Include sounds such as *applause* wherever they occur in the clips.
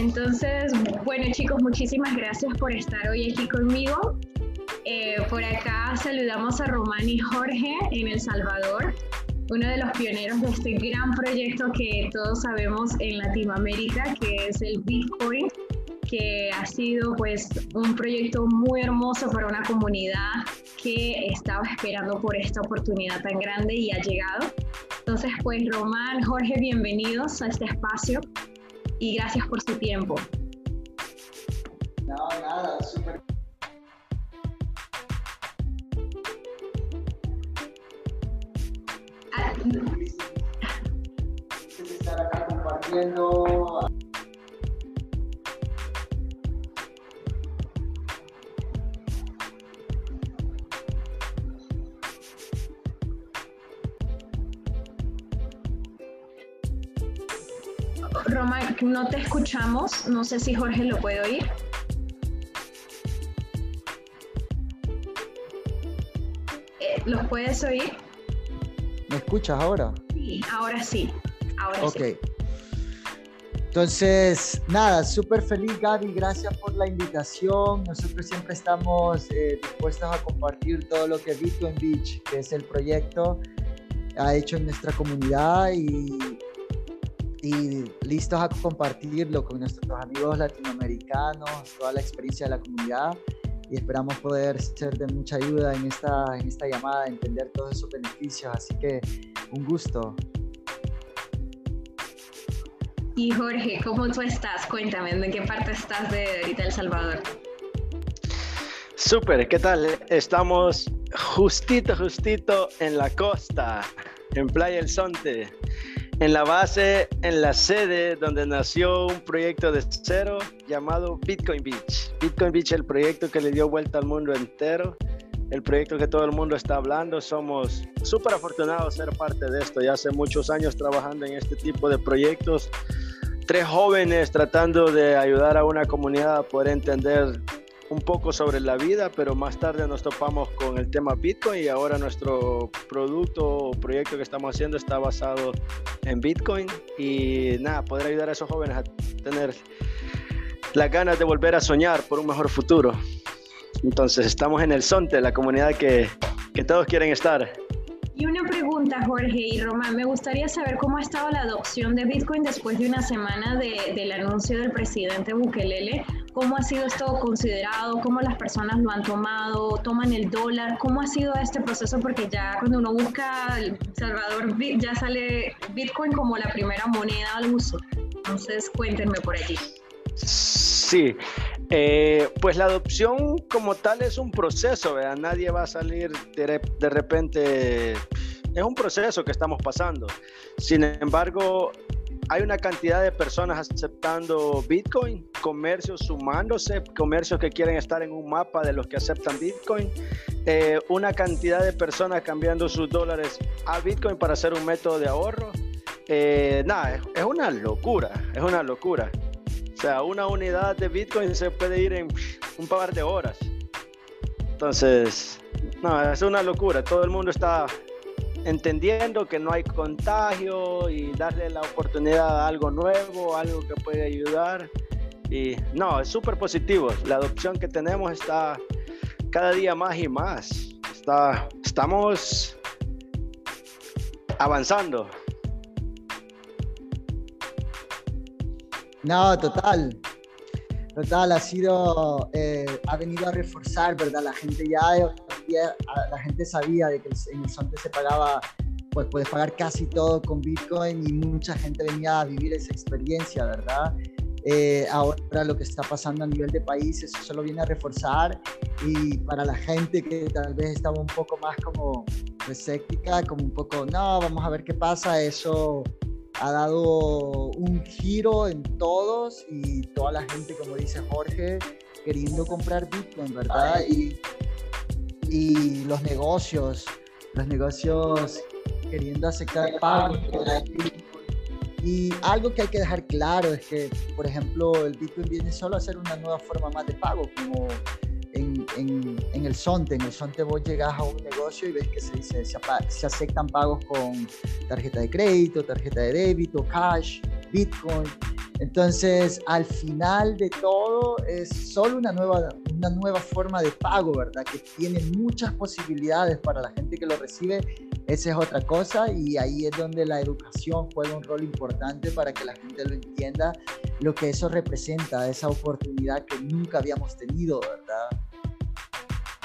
Entonces, bueno chicos, muchísimas gracias por estar hoy aquí conmigo. Eh, por acá saludamos a Román y Jorge en El Salvador, uno de los pioneros de este gran proyecto que todos sabemos en Latinoamérica, que es el Bitcoin, que ha sido pues un proyecto muy hermoso para una comunidad que estaba esperando por esta oportunidad tan grande y ha llegado. Entonces, pues Román, Jorge, bienvenidos a este espacio y gracias por su tiempo. No, nada, súper. Ah, estar acá compartiendo. No te escuchamos. No sé si Jorge lo puede oír. Eh, ¿Los puedes oír? ¿Me escuchas ahora? Sí, ahora sí. Ahora ok. Entonces, nada, súper feliz Gaby, gracias por la invitación. Nosotros siempre estamos eh, dispuestos a compartir todo lo que Bitcoin Beach, que es el proyecto, ha hecho en nuestra comunidad y y listos a compartirlo con nuestros amigos latinoamericanos, toda la experiencia de la comunidad y esperamos poder ser de mucha ayuda en esta, en esta llamada, entender todos esos beneficios. Así que un gusto. Y Jorge, ¿cómo tú estás? Cuéntame, ¿de qué parte estás de ahorita El Salvador? Súper, ¿qué tal? Estamos justito, justito en la costa, en Playa El Sonte en la base, en la sede donde nació un proyecto de cero llamado Bitcoin Beach. Bitcoin Beach, el proyecto que le dio vuelta al mundo entero, el proyecto que todo el mundo está hablando. Somos súper afortunados de ser parte de esto. Ya hace muchos años trabajando en este tipo de proyectos. Tres jóvenes tratando de ayudar a una comunidad a poder entender un poco sobre la vida, pero más tarde nos topamos con el tema Bitcoin y ahora nuestro producto o proyecto que estamos haciendo está basado en Bitcoin y nada, poder ayudar a esos jóvenes a tener las ganas de volver a soñar por un mejor futuro. Entonces estamos en el Sonte, la comunidad que, que todos quieren estar. Y una pregunta, Jorge y Román, me gustaría saber cómo ha estado la adopción de Bitcoin después de una semana de, del anuncio del presidente Bukelele. ¿Cómo ha sido esto considerado? ¿Cómo las personas lo han tomado? ¿Toman el dólar? ¿Cómo ha sido este proceso? Porque ya cuando uno busca El Salvador, ya sale Bitcoin como la primera moneda al uso. Entonces, cuéntenme por allí. Sí, eh, pues la adopción como tal es un proceso, ¿verdad? nadie va a salir de, de, repente, es un proceso que estamos pasando. Sin embargo, hay una cantidad de personas aceptando Bitcoin, comercios sumándose, comercios que quieren estar en un mapa de los que aceptan Bitcoin, eh, una cantidad de personas cambiando sus dólares a Bitcoin para hacer un método de ahorro. Eh, nada, es, es una locura, es una locura. O sea, una unidad de Bitcoin se puede ir en un par de horas. Entonces, no, es una locura. Todo el mundo está entendiendo que no hay contagio y darle la oportunidad a algo nuevo, algo que puede ayudar. Y no, es súper positivo. La adopción que tenemos está cada día más y más. Está, estamos avanzando. No, total. Total, ha sido, eh, ha venido a reforzar, ¿verdad? La gente ya, la gente sabía de que en el Sonte se pagaba, pues puedes pagar casi todo con Bitcoin y mucha gente venía a vivir esa experiencia, ¿verdad? Eh, ahora lo que está pasando a nivel de país, eso solo viene a reforzar y para la gente que tal vez estaba un poco más como escéptica, como un poco, no, vamos a ver qué pasa, eso ha dado un giro en todos y toda la gente, como dice Jorge, queriendo comprar Bitcoin, ¿verdad? Y, y los negocios, los negocios queriendo aceptar pagos. Y algo que hay que dejar claro es que, por ejemplo, el Bitcoin viene solo a ser una nueva forma más de pago, como en, el Sonte. En el Sonte vos llegas a un negocio y ves que se dice, se, aceptan pagos con tarjeta de crédito, tarjeta de débito, cash, Bitcoin. Entonces, al final de todo, es solo una nueva, una nueva forma de pago, ¿verdad? Que tiene muchas posibilidades para la gente que lo recibe. Esa es otra cosa y ahí es donde la educación juega un rol importante para que la gente lo entienda, lo que eso representa, esa oportunidad que nunca habíamos tenido, ¿verdad?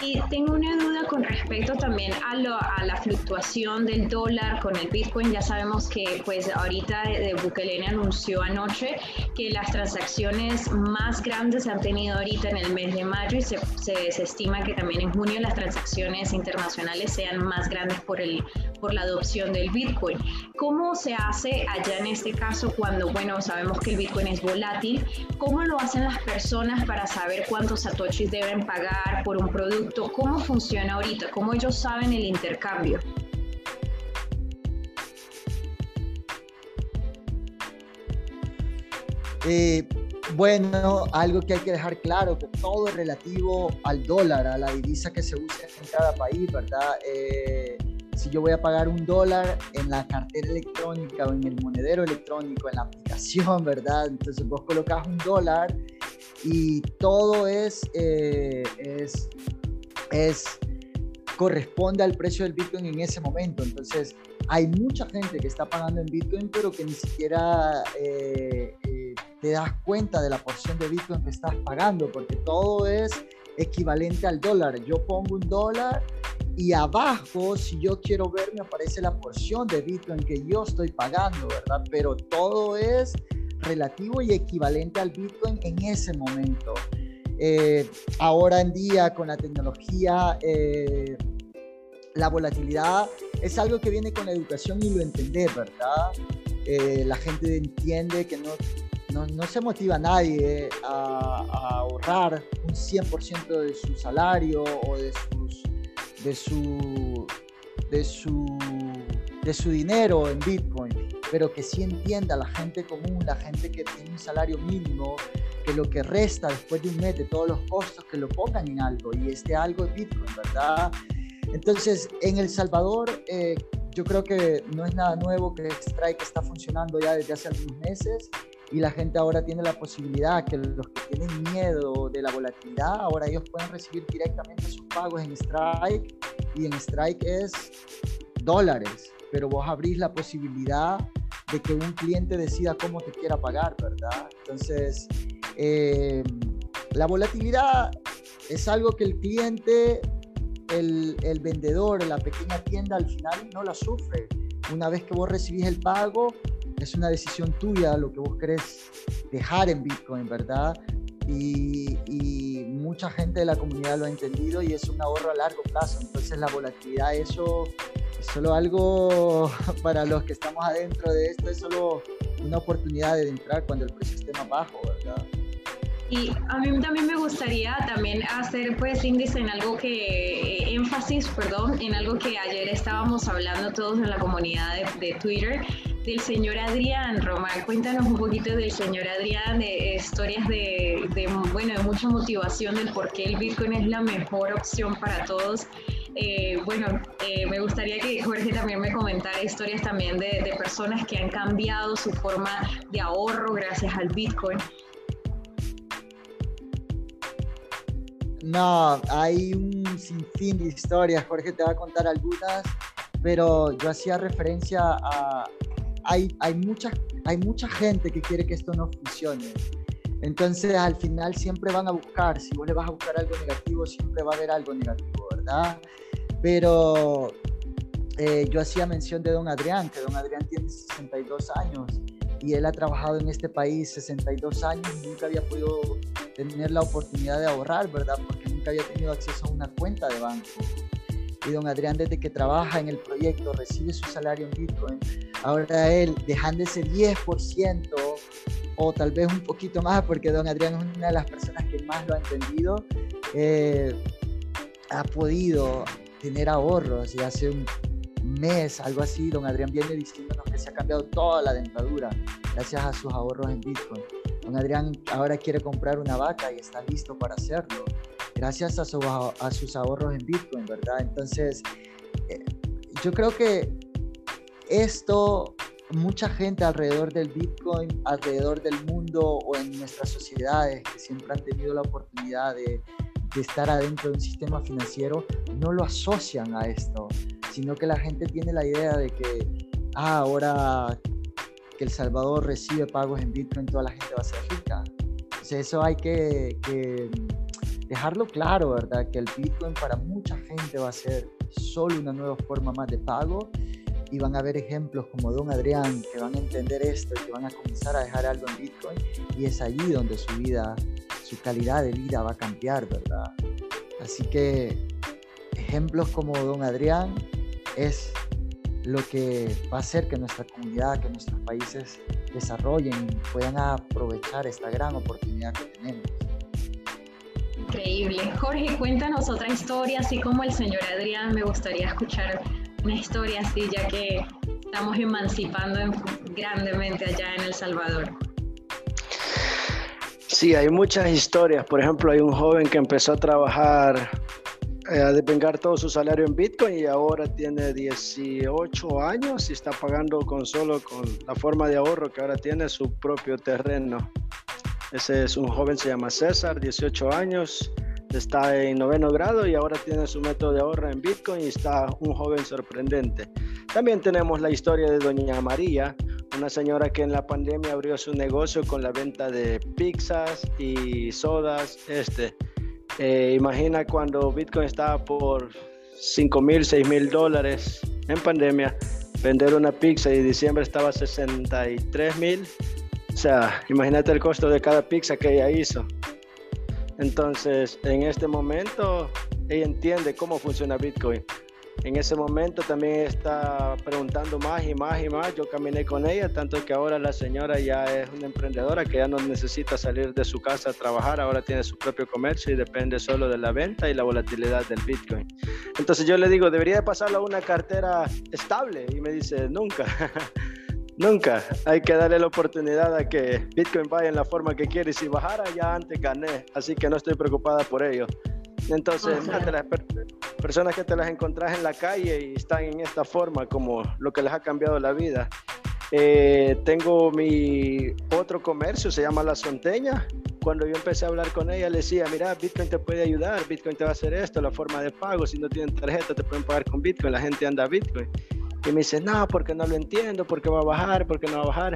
Y tengo una duda con respecto también a, la fluctuación del dólar con el Bitcoin. Ya sabemos que pues ahorita de, Bukele anunció anoche que las transacciones más grandes se han tenido ahorita en el mes de mayo y se, se, estima que también en junio las transacciones internacionales sean más grandes por, el, por la adopción del Bitcoin. ¿Cómo se hace allá en este caso cuando, bueno, sabemos que el Bitcoin es volátil? ¿Cómo lo hacen las personas para saber cuántos satoshis deben pagar por un producto? ¿Cómo funciona ahorita? ¿Cómo ellos saben el intercambio? Eh, bueno, algo que hay que dejar claro, que todo es relativo al dólar, a la divisa que se usa en cada país, ¿verdad? Eh, si yo voy a pagar un dólar en la cartera electrónica o en el monedero electrónico, en la aplicación, ¿verdad? Entonces vos colocas un dólar y todo es, eh, es es, corresponde al precio del Bitcoin en ese momento. Entonces, hay mucha gente que está pagando en Bitcoin, pero que ni siquiera eh, eh, te das cuenta de la porción de Bitcoin que estás pagando, porque todo es equivalente al dólar. Yo pongo un dólar y abajo, si yo quiero ver, me aparece la porción de Bitcoin que yo estoy pagando, ¿verdad? Pero todo es relativo y equivalente al Bitcoin en ese momento. Eh, ahora en día con la tecnología, eh, la volatilidad es algo que viene con la educación y lo entender, ¿verdad? Eh, la gente entiende que no, no, no se motiva a nadie a, a, ahorrar un 100% de su salario o de, sus, de, su, de, su, de su dinero en Bitcoin, pero que sí entienda la gente común, la gente que tiene un salario mínimo, que lo que resta después de un mes de todos los costos que lo pongan en algo y este algo es Bitcoin, ¿verdad? Entonces, en El Salvador, eh, yo creo que no es nada nuevo que Strike está funcionando ya desde hace algunos meses y la gente ahora tiene la posibilidad que los que tienen miedo de la volatilidad, ahora ellos pueden recibir directamente sus pagos en Strike y en Strike es dólares, pero vos abrís la posibilidad de que un cliente decida cómo te quiera pagar, ¿verdad? Entonces, eh, la volatilidad es algo que el cliente, el, el vendedor, la pequeña tienda al final no la sufre. Una vez que vos recibís el pago, es una decisión tuya lo que vos querés dejar en Bitcoin, ¿verdad? Y, y, mucha gente de la comunidad lo ha entendido y es un ahorro a largo plazo. Entonces la volatilidad, eso es solo algo *laughs* para los que estamos adentro de esto, es solo una oportunidad de entrar cuando el precio esté más bajo, ¿verdad? Y a mí también me gustaría también hacer pues índice en algo que, eh, énfasis, perdón, en algo que ayer estábamos hablando todos en la comunidad de, Twitter, del señor Adrián. Román, cuéntanos un poquito del señor Adrián, de historias de, de, bueno, de mucha motivación del por qué el Bitcoin es la mejor opción para todos. Eh, bueno, eh, me gustaría que Jorge también me comentara historias también de, de personas que han cambiado su forma de ahorro gracias al Bitcoin. No, hay un sinfín de historias, Jorge te va a contar algunas, pero yo hacía referencia a... Hay, hay, mucha, hay mucha gente que quiere que esto no funcione. Entonces al final siempre van a buscar, si vos le vas a buscar algo negativo, siempre va a haber algo negativo, ¿verdad? Pero eh, yo hacía mención de don Adrián, que don Adrián tiene 62 años y él ha trabajado en este país 62 años y nunca había podido tener la oportunidad de ahorrar, ¿verdad? Porque nunca había tenido acceso a una cuenta de banco. Y don Adrián, desde que trabaja en el proyecto, recibe su salario en Bitcoin. Ahora él, dejando ese 10% o tal vez un poquito más, porque don Adrián es una de las personas que más lo ha entendido, eh, ha podido tener ahorros y hace un mes, algo así, don Adrián viene diciéndonos que se ha cambiado toda la dentadura gracias a sus ahorros en Bitcoin. Don Adrián ahora quiere comprar una vaca y está listo para hacerlo, gracias a, sus ahorros en Bitcoin, ¿verdad? Entonces, eh, yo creo que esto mucha gente alrededor del Bitcoin, alrededor del mundo o en nuestras sociedades que siempre han tenido la oportunidad de, de estar adentro de un sistema financiero, no lo asocian a esto, sino que la gente tiene la idea de que ah, ahora que El Salvador recibe pagos en Bitcoin, toda la gente va a ser rica. Entonces eso hay que, que dejarlo claro, ¿verdad? Que el Bitcoin para mucha gente va a ser solo una nueva forma más de pago y van a haber ejemplos como Don Adrián que van a entender esto y que van a comenzar a dejar algo en Bitcoin y es allí donde su vida, su calidad de vida va a cambiar, ¿verdad? Así que ejemplos como Don Adrián es lo que va a hacer que nuestra comunidad, que nuestros países desarrollen y puedan aprovechar esta gran oportunidad que tenemos. Increíble. Jorge, cuéntanos otra historia, así como el señor Adrián, me gustaría escuchar una historia así, ya que estamos emancipando grandemente allá en El Salvador. Sí, hay muchas historias. Por ejemplo, hay un joven que empezó a trabajar, a desvengar todo su salario en Bitcoin y ahora tiene 18 años y está pagando con solo con la forma de ahorro que ahora tiene su propio terreno. Ese es un joven, se llama César, 18 años, está en noveno grado y ahora tiene su método de ahorro en Bitcoin y está un joven sorprendente. También tenemos la historia de Doña María, una señora que en la pandemia abrió su negocio con la venta de pizzas y sodas. Este, eh, imagina cuando Bitcoin estaba por 5 mil, 6 mil dólares en pandemia, vender una pizza y diciembre estaba 63 mil o sea, imagínate el costo de cada pizza que ella hizo. Entonces, en este momento, ella entiende cómo funciona Bitcoin. En ese momento también está preguntando más y más y más. Yo caminé con ella, tanto que ahora la señora ya es una emprendedora que ya no necesita salir de su casa a trabajar, ahora tiene su propio comercio y depende solo de la venta y la volatilidad del Bitcoin. Entonces yo le digo, debería pasarlo a una cartera estable y me dice, nunca. *laughs* Nunca. Hay que darle la oportunidad a que Bitcoin vaya en la forma que quiere. Si bajara, ya antes gané. Así que no estoy preocupada por ello. Entonces, las personas que te las encontrás en la calle y están en esta forma, como lo que les ha cambiado la vida. Eh, tengo mi otro comercio, se llama La Sonteña. Cuando yo empecé a hablar con ella, le decía, mira, Bitcoin te puede ayudar, Bitcoin te va a hacer esto, la forma de pago, si no tienen tarjeta te pueden pagar con Bitcoin, la gente anda a Bitcoin. Y me dice, no, porque no lo entiendo, porque va a bajar, porque no va a bajar.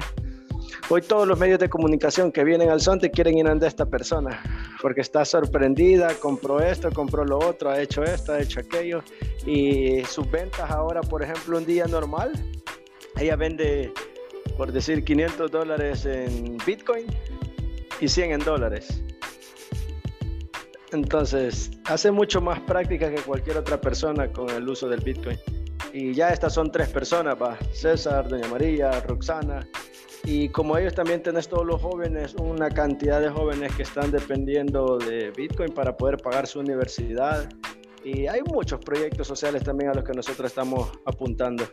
Hoy todos los medios de comunicación que vienen al Sonte quieren ir a esta persona, porque está sorprendida, compró esto, compró lo otro, ha hecho esto, ha hecho aquello. Y sus ventas ahora, por ejemplo, un día normal, ella vende, por decir, 500 dólares en Bitcoin y 100 en dólares. Entonces, hace mucho más práctica que cualquier otra persona con el uso del Bitcoin. Y ya estas son tres personas, va. César, Doña María, Roxana. Y como ellos también tenés todos los jóvenes, una cantidad de jóvenes que están dependiendo de Bitcoin para poder pagar su universidad. Y hay muchos proyectos sociales también a los que nosotros estamos apuntando.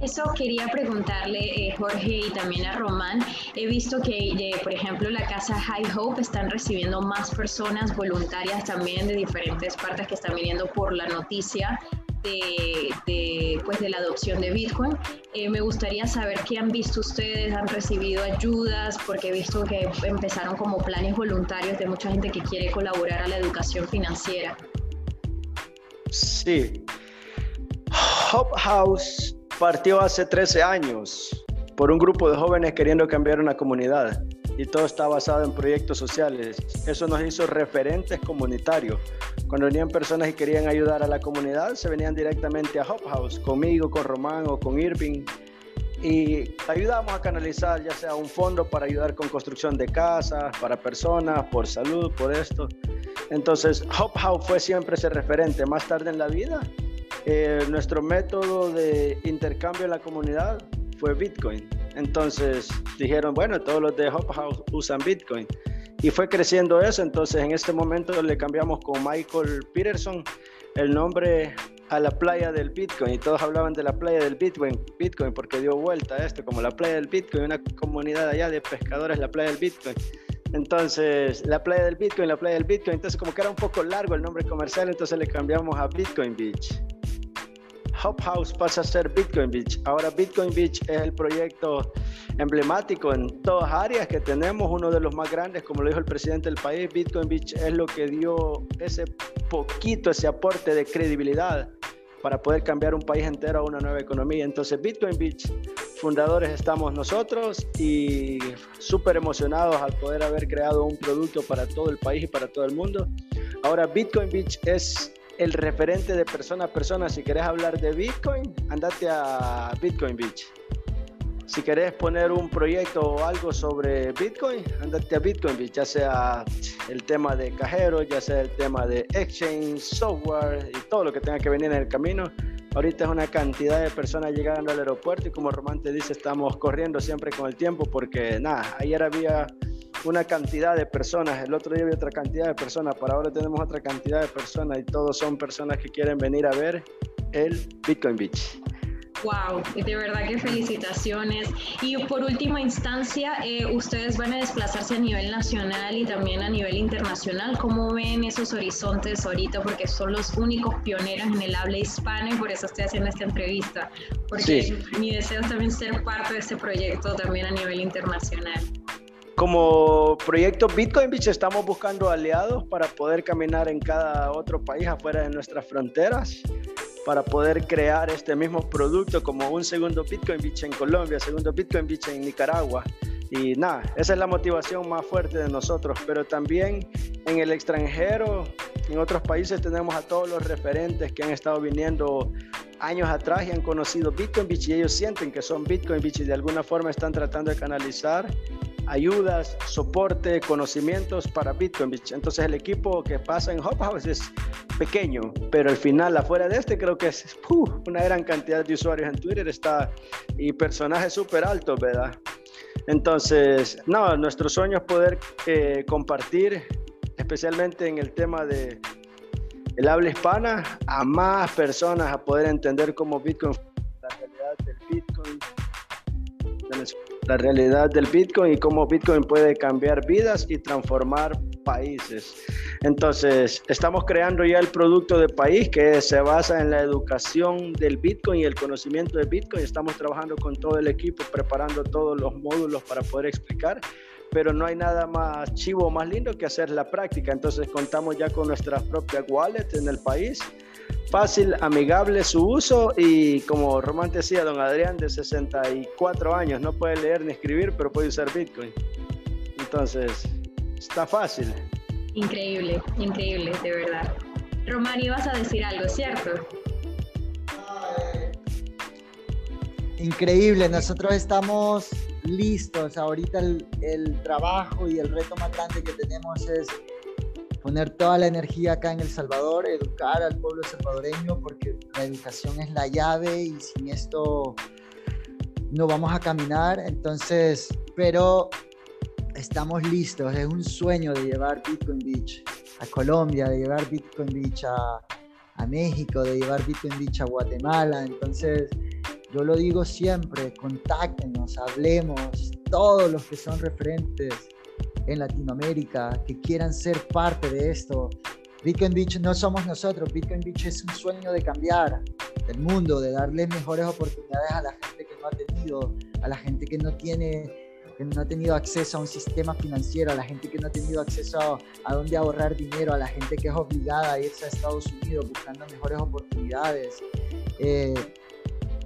Eso quería preguntarle, eh, Jorge, y también a Román. He visto que, eh, por ejemplo, la casa High Hope están recibiendo más personas voluntarias también de diferentes partes que están viniendo por la noticia de, pues de la adopción de Bitcoin. Eh, me gustaría saber qué han visto ustedes, han recibido ayudas, porque he visto que empezaron como planes voluntarios de mucha gente que quiere colaborar a la educación financiera. Sí. Hop House partió hace 13 años por un grupo de jóvenes queriendo cambiar una comunidad y todo está basado en proyectos sociales. Eso nos hizo referentes comunitarios. Cuando venían personas y querían ayudar a la comunidad, se venían directamente a Hop House, conmigo, con Román o con Irving. Y ayudamos a canalizar ya sea un fondo para ayudar con construcción de casas, para personas, por salud, por esto. Entonces, Hop House fue siempre ese referente. Más tarde en la vida, eh, nuestro método de intercambio en la comunidad fue Bitcoin. Entonces dijeron, bueno, todos los de Hop House usan Bitcoin. Y fue creciendo eso, entonces en este momento le cambiamos con Michael Peterson el nombre a la playa del Bitcoin y todos hablaban de la playa del Bitcoin, Bitcoin porque dio vuelta a esto, como la playa del Bitcoin, una comunidad allá de pescadores, la playa del Bitcoin. Entonces, la playa del Bitcoin, la playa del Bitcoin, entonces como que era un poco largo el nombre comercial, entonces le cambiamos a Bitcoin Beach. Hub House pasa a ser Bitcoin Beach. Ahora Bitcoin Beach es el proyecto emblemático en todas áreas que tenemos, uno de los más grandes, como lo dijo el presidente del país. Bitcoin Beach es lo que dio ese poquito, ese aporte de credibilidad para poder cambiar un país entero a una nueva economía. Entonces, Bitcoin Beach, fundadores estamos nosotros y súper emocionados al poder haber creado un producto para todo el país y para todo el mundo. Ahora, Bitcoin Beach es el referente de persona a persona. Si querés hablar de Bitcoin, andate a Bitcoin Beach. Si querés poner un proyecto o algo sobre Bitcoin, andate a Bitcoin Beach, ya sea el tema de cajero, ya sea el tema de exchange, software y todo lo que tenga que venir en el camino. Ahorita es una cantidad de personas llegando al aeropuerto y como Román te dice, estamos corriendo siempre con el tiempo porque nada, ayer había una cantidad de personas, el otro día había otra cantidad de personas, para ahora tenemos otra cantidad de personas y todos son personas que quieren venir a ver el Bitcoin Beach. Wow, de verdad que felicitaciones. Y por última instancia, eh, ustedes van a desplazarse a nivel nacional y también a nivel internacional. ¿Cómo ven esos horizontes ahorita? Porque son los únicos pioneros en el habla hispana y por eso estoy haciendo esta entrevista. Porque mi deseo es también ser parte de este proyecto también a nivel internacional. Como proyecto Bitcoin Beach estamos buscando aliados para poder caminar en cada otro país afuera de nuestras fronteras, para poder crear este mismo producto como un segundo Bitcoin Beach en Colombia, segundo Bitcoin Beach en Nicaragua. Y nada, esa es la motivación más fuerte de nosotros, pero también en el extranjero, en otros países tenemos a todos los referentes que han estado viniendo años atrás y han conocido Bitcoin Beach y ellos sienten que son Bitcoin Beach y de alguna forma están tratando de canalizar ayudas, soporte, conocimientos para Bitcoin. Entonces el equipo que pasa en Hubhouse es pequeño, pero al final afuera de este creo que es una gran cantidad de usuarios en Twitter está y personajes súper altos, ¿verdad? Entonces, no, nuestro sueño es poder eh, compartir, especialmente en el tema de el habla hispana, a más personas a poder entender cómo Bitcoin, la realidad del Bitcoin, la realidad del Bitcoin y cómo Bitcoin puede cambiar vidas y transformar países. Entonces, estamos creando ya el producto de país que se basa en la educación del Bitcoin y el conocimiento de Bitcoin. Estamos trabajando con todo el equipo, preparando todos los módulos para poder explicar pero no hay nada más chivo, más lindo que hacer la práctica. Entonces contamos ya con nuestras propias wallets en el país fácil, amigable su uso y como Román decía, don Adrián de 64 años, no puede leer ni escribir, pero puede usar Bitcoin. Entonces, está fácil. Increíble, increíble, de verdad. Román, ibas a decir algo, ¿cierto? Increíble, nosotros estamos listos. Ahorita el, el trabajo y el reto más grande que tenemos es poner toda la energía acá en El Salvador, educar al pueblo salvadoreño, porque la educación es la llave y sin esto no vamos a caminar. Entonces, pero estamos listos. Es un sueño de llevar Bitcoin Beach a Colombia, de llevar Bitcoin Beach a, a México, de llevar Bitcoin Beach a Guatemala. Entonces, yo lo digo siempre, contáctenos, hablemos, todos los que son referentes en Latinoamérica que quieran ser parte de esto. Bitcoin Beach no somos nosotros, Bitcoin Beach es un sueño de cambiar el mundo, de darle mejores oportunidades a la gente que no ha tenido, a la gente que no tiene que no ha tenido acceso a un sistema financiero, a la gente que no ha tenido acceso a, dónde ahorrar dinero, a la gente que es obligada a irse a Estados Unidos buscando mejores oportunidades, eh,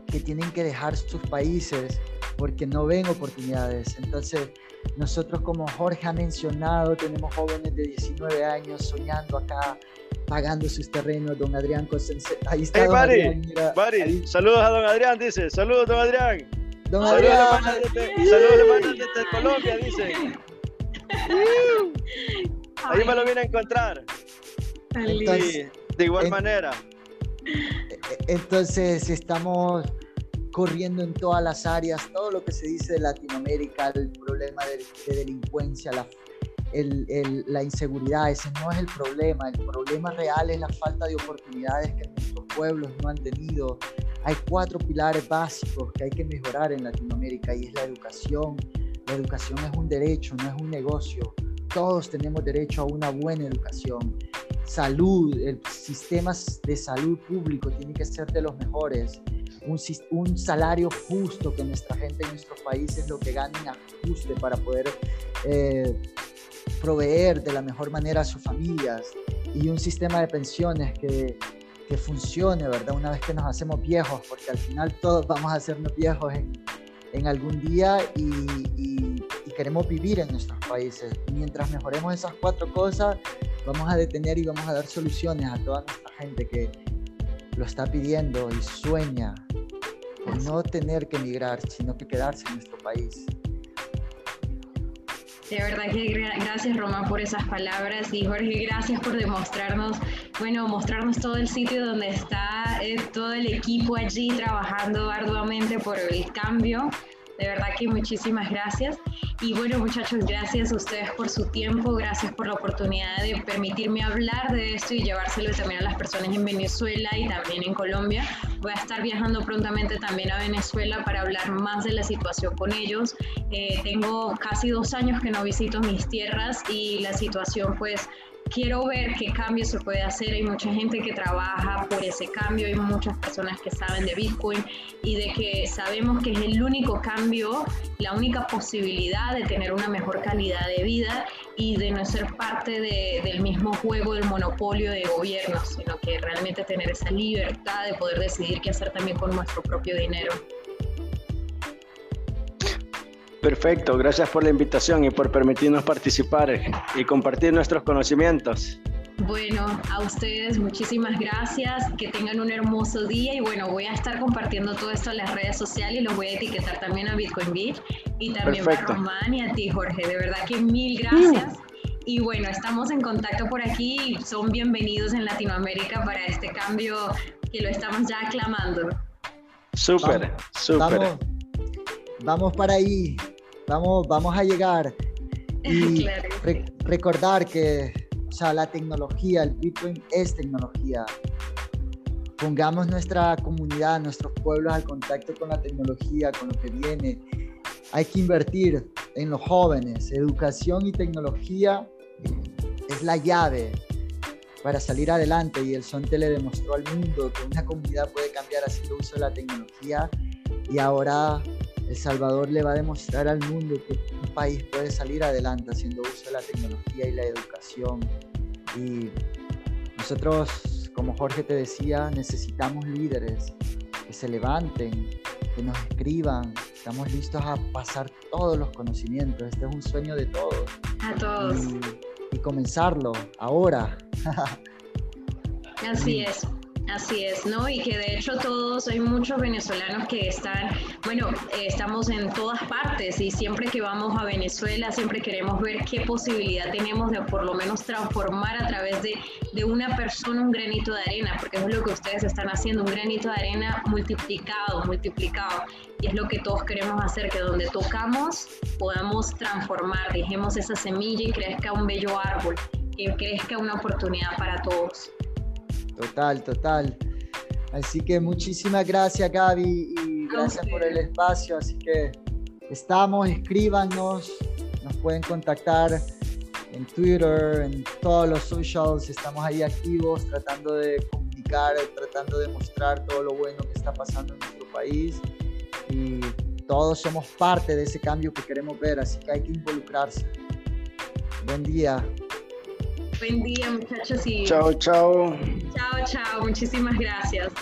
que tienen que dejar sus países porque no ven oportunidades. Entonces, nosotros, como Jorge ha mencionado, tenemos jóvenes de 19 años soñando acá, pagando sus terrenos. Don Adrián Cosense. Ahí está. Hey, don Adrián, Saludos a don Adrián, dice. Saludos, don Adrián. Don Adrián. Saludos, hermanos desde Colombia, dice. *laughs* Ahí me lo vine a encontrar. de igual manera. E, e, entonces, estamos corriendo en todas las áreas, todo lo que se dice de Latinoamérica, el problema de, delincuencia, la, la inseguridad, ese no es el problema, el problema real es la falta de oportunidades que nuestros pueblos no han tenido. Hay cuatro pilares básicos que hay que mejorar en Latinoamérica y es la educación. La educación es un derecho, no es un negocio. Todos tenemos derecho a una buena educación salud, el sistemas de salud público tiene que ser de los mejores, un, un salario justo que nuestra gente en nuestros países lo que ganen ajuste para poder eh, proveer de la mejor manera a sus familias y un sistema de pensiones que, que funcione, ¿verdad? Una vez que nos hacemos viejos, porque al final todos vamos a hacernos viejos en, en algún día y, y, queremos vivir en nuestros países. Mientras mejoremos esas cuatro cosas, vamos a detener y vamos a dar soluciones a toda nuestra gente que lo está pidiendo y sueña no tener que emigrar, sino que quedarse en nuestro país. De verdad que gracias Román por esas palabras y Jorge, gracias por demostrarnos, bueno, mostrarnos todo el sitio donde está eh, todo el equipo allí trabajando arduamente por el cambio. De verdad que muchísimas gracias. Y bueno, muchachos, gracias a ustedes por su tiempo, gracias por la oportunidad de permitirme hablar de esto y llevárselo también a las personas en Venezuela y también en Colombia. Voy a estar viajando prontamente también a Venezuela para hablar más de la situación con ellos. Eh, tengo casi dos años que no visito mis tierras y la situación pues quiero ver qué cambio se puede hacer. Hay mucha gente que trabaja por ese cambio, hay muchas personas que saben de Bitcoin y de que sabemos que es el único cambio, la única posibilidad de tener una mejor calidad de vida y de no ser parte del mismo juego del monopolio de gobiernos, sino que realmente tener esa libertad de poder decidir qué hacer también con nuestro propio dinero. Perfecto, gracias por la invitación y por permitirnos participar y compartir nuestros conocimientos. Bueno, a ustedes muchísimas gracias, que tengan un hermoso día y bueno, voy a estar compartiendo todo esto en las redes sociales y los voy a etiquetar también a Bitcoin Beach y también a Román y a ti Jorge, de verdad que mil gracias. Y bueno, estamos en contacto por aquí y son bienvenidos en Latinoamérica para este cambio que lo estamos ya aclamando. Súper, súper. vamos para ahí vamos, vamos a llegar. *laughs* Y recordar que o sea, la tecnología, el Bitcoin es tecnología. Pongamos nuestra comunidad, nuestros pueblos al contacto con la tecnología, con lo que viene. Hay que invertir en los jóvenes. Educación y tecnología es la llave para salir adelante y el Sonte le demostró al mundo que una comunidad puede cambiar haciendo uso de la tecnología y ahora el Salvador le va a demostrar al mundo que un país puede salir adelante haciendo uso de la tecnología y la educación. Y nosotros, como Jorge te decía, necesitamos líderes que se levanten, que nos escriban. Estamos listos a pasar todos los conocimientos. Este es un sueño de todos. A todos. Y, y comenzarlo ahora. *laughs* Así es. Así es, ¿no? Y que de hecho todos, hay muchos venezolanos que están, bueno, eh, estamos en todas partes y siempre que vamos a Venezuela, siempre queremos ver qué posibilidad tenemos de por lo menos transformar a través de, de una persona un granito de arena, porque es lo que ustedes están haciendo, un granito de arena multiplicado, multiplicado. Y es lo que todos queremos hacer, que donde tocamos podamos transformar, dejemos esa semilla y crezca un bello árbol, que crezca una oportunidad para todos. Total, total. Así que muchísimas gracias Gaby y gracias por el espacio. Así que estamos, escríbanos, nos pueden contactar en Twitter, en todos los socials, estamos ahí activos tratando de comunicar, tratando de mostrar todo lo bueno que está pasando en nuestro país y todos somos parte de ese cambio que queremos ver, así que hay que involucrarse. Buen día. Buen día, muchachos. Y... Chao, chao. Chao, chao. Muchísimas gracias.